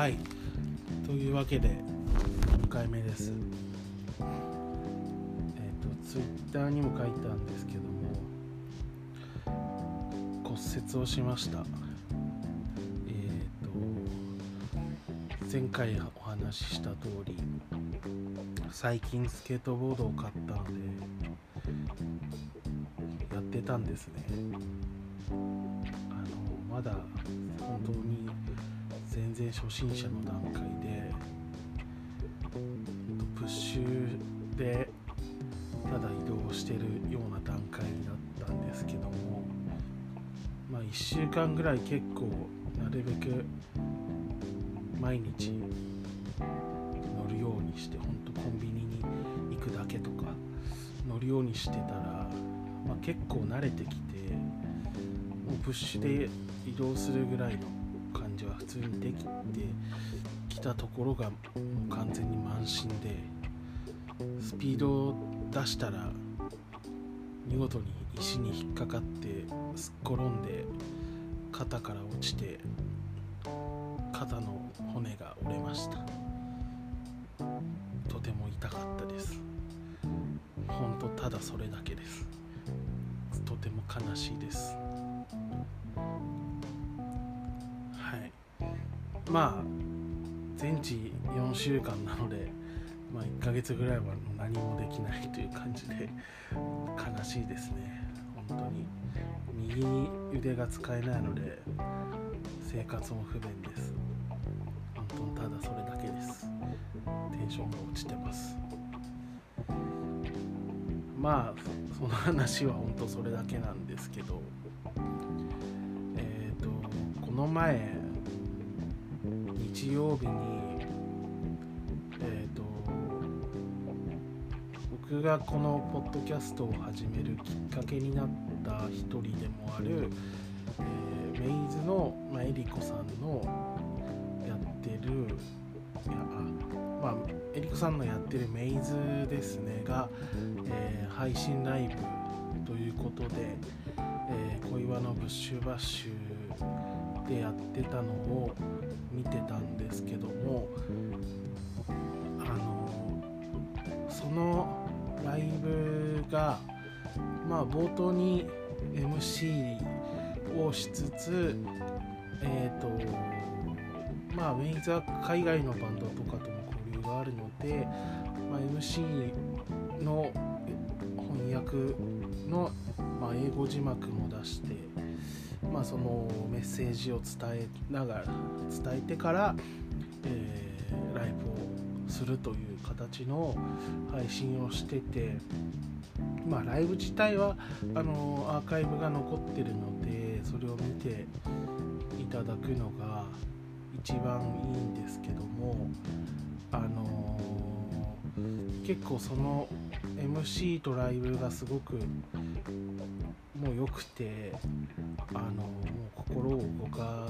はい。というわけで2回目です。えっ、とツイッターにも書いたんですけども骨折をしました。えっ、と前回お話しした通り最近スケートボードを買ったのでやってたんですね。あのまだ本当に全然初心者の段階でプッシュでただ移動してるような段階だったんですけどもまあ1週間ぐらい結構なるべく毎日乗るようにして本当コンビニに行くだけとか乗るようにしてたら、まあ、結構慣れてきてもうプッシュで移動するぐらいの通にできてきたところがもう完全に満身でスピードを出したら見事に石に引っかかってすっ転んで肩から落ちて肩の骨が折れました。とても痛かったです。本当ただそれだけです。とても悲しいです。まあ全治4週間なので、まあ、1ヶ月ぐらいは何もできないという感じで悲しいですね。本当に。右に腕が使えないので生活も不便です。本当にただそれだけです。テンションが落ちてます。まあその話は本当それだけなんですけど。えっ、とこの前日曜日にえっ、と僕がこのポッドキャストを始めるきっかけになった一人でもある、えーメイズの、まあ、エリコさんのやってるいやあまあエリコさんのやってるメイズですねが、えー配信ライブということで、えー小岩のブッシュバッシュでやってたのを見てたんですけどもあのそのライブがまあ冒頭に MC をしつつえっ、とまあメイズは海外のバンドとかとも交流があるので、まあ、MC の翻訳の、まあ、英語字幕も出して、まあ、そのメッセージを伝えながら伝えてから、えーライブをするという形の配信をしてて、まあ、ライブ自体はあのアーカイブが残ってるのでそれを見ていただくのが一番いいんですけどもあの結構その MC とライブがすごくもう良くてあのもう心を動か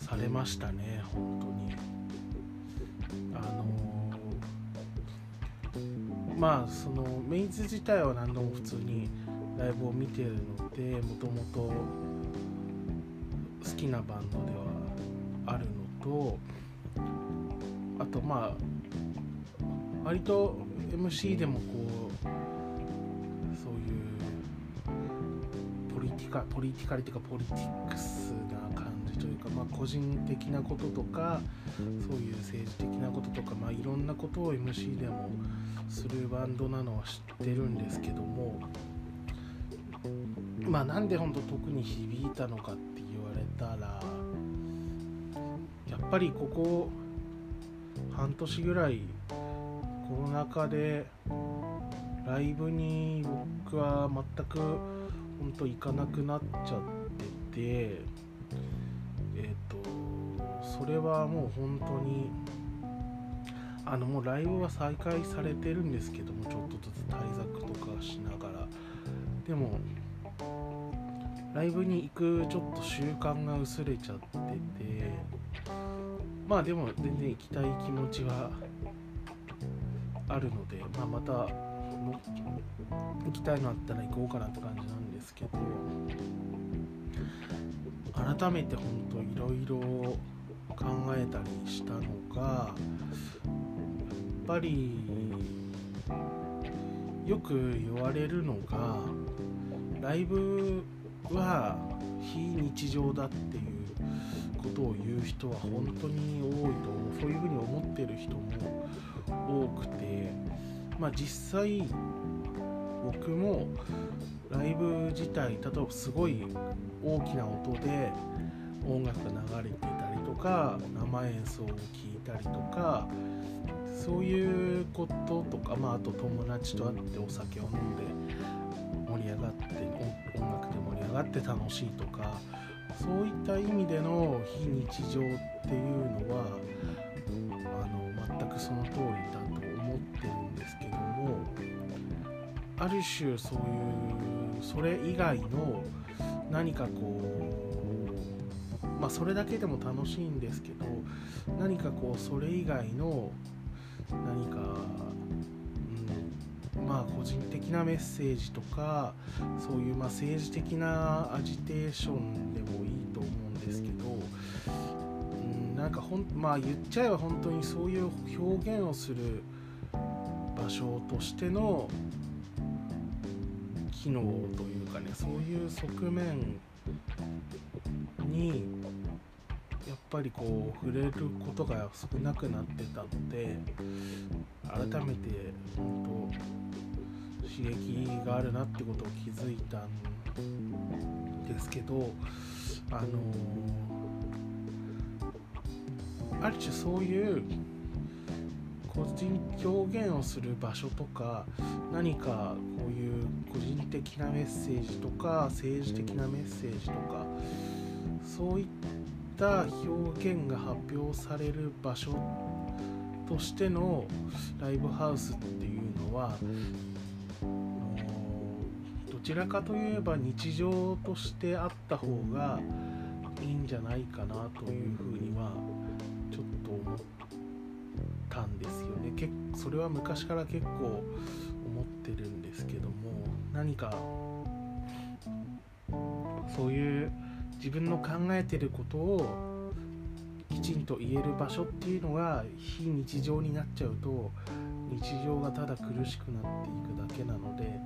されましたね本当に。あのまあそのメイズ自体は何度も普通にライブを見てるのでもともと好きなバンドではあるのとあとまあ割と MC でもこうティカポリティカリというかポリティックスな感じというか、まあ、個人的なこととかそういう政治的なこととか、まあ、いろんなことを MC でもするバンドなのは知ってるんですけどもまあなんで本当特に響いたのかって言われたらやっぱりここ半年ぐらいコロナ禍でライブに僕は全く本当行かなくなっちゃっててえっ、とそれはもう本当にあのもうライブは再開されてるんですけどもちょっとずつ対策とかしながら。でもライブに行くちょっと習慣が薄れちゃっててまあでも全然行きたい気持ちはあるので、まあ、また行きたいのあったら行こうかなって感じなんですけど改めて本当いろいろ考えたりしたのがやっぱりよく言われるのがライブは非日常だっていうことを言う人は本当に多いとそういうふうに思ってる人も多くてまあ実際僕もライブ自体例えばすごい大きな音で音楽が流れてたりとか生演奏を聴いたりとかそういうこととか、まあ、あと友達と会ってお酒を飲んで盛り上がって音楽で盛り上がって楽しいとかそういった意味での非日常っていうのはあの全くその通りだある種そういうそれ以外の何かこうまあそれだけでも楽しいんですけど何かこうそれ以外の何か、うん、まあ個人的なメッセージとかそういうま政治的なアジテーションでもいいと思うんですけど、うん、なんかほんまあ言っちゃえば本当にそういう表現をする場所としての機能というかねそういう側面にやっぱりこう触れることが少なくなってたので改めて本当刺激があるなってことを気づいたんですけどあのある種そういう個人表現をする場所とか何かいう個人的なメッセージとか政治的なメッセージとかそういった表現が発表される場所としてのライブハウスっていうのはどちらかといえば日常としてあった方がいいんじゃないかなというふうにはちょっと思ったんですよね。それは昔から結構ってるんですけども何かそういう自分の考えてることをきちんと言える場所っていうのが非日常になっちゃうと日常がただ苦しくなっていくだけなので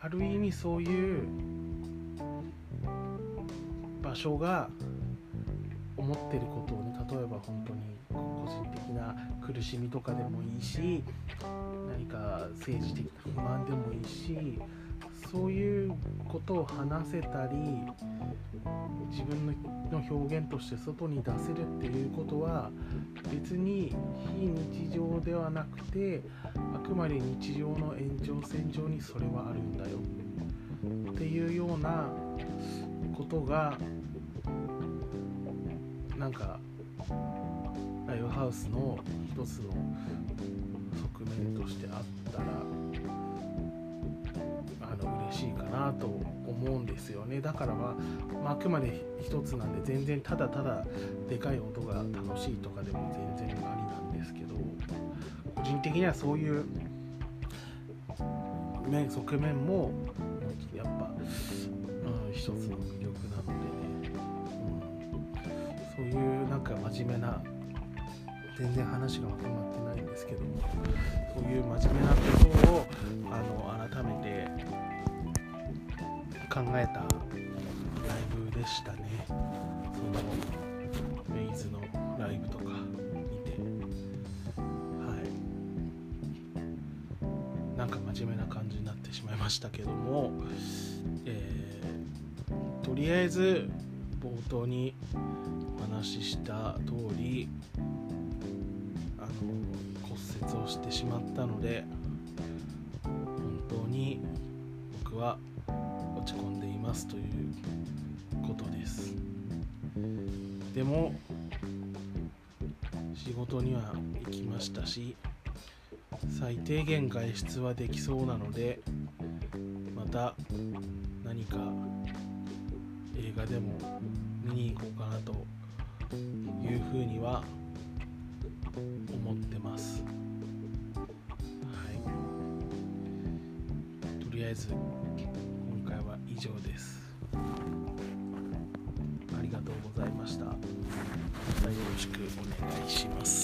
ある意味そういう場所が思ってることをね例えば本当に個人的な苦しみとかでもいいし何か政治的な不満でもいいしそういうことを話せたり自分の表現として外に出せるっていうことは別に非日常ではなくてあくまで日常の延長線上にそれはあるんだよ。っていうようなことがなんかライブハウスの一つの側面としてあったらあの嬉しいかなと思うんですよね。だからまあ、まあ、あくまで一つなんで全然ただただでかい音が楽しいとかでも全然ありなんですけど個人的にはそういう面側面もやっぱ、うん、一つの魅力なのでね、うん、そういうなんか真面目な全然話がまとまってないんですけどもそういう真面目なことをあの改めて考えたライブでしたね。そのメイズのライブとか見て。はい。なんか真面目な感じになってしまいましたけども、えー、とりあえず冒頭にお話しした通り骨折をしてしまったので本当に僕は落ち込んでいますということです。でも仕事には行きましたし最低限外出はできそうなのでまた何か映画でも見に行こうかなというふうには思ってます。はい。とりあえず今回は以上です。ありがとうございました。またよろしくお願いします。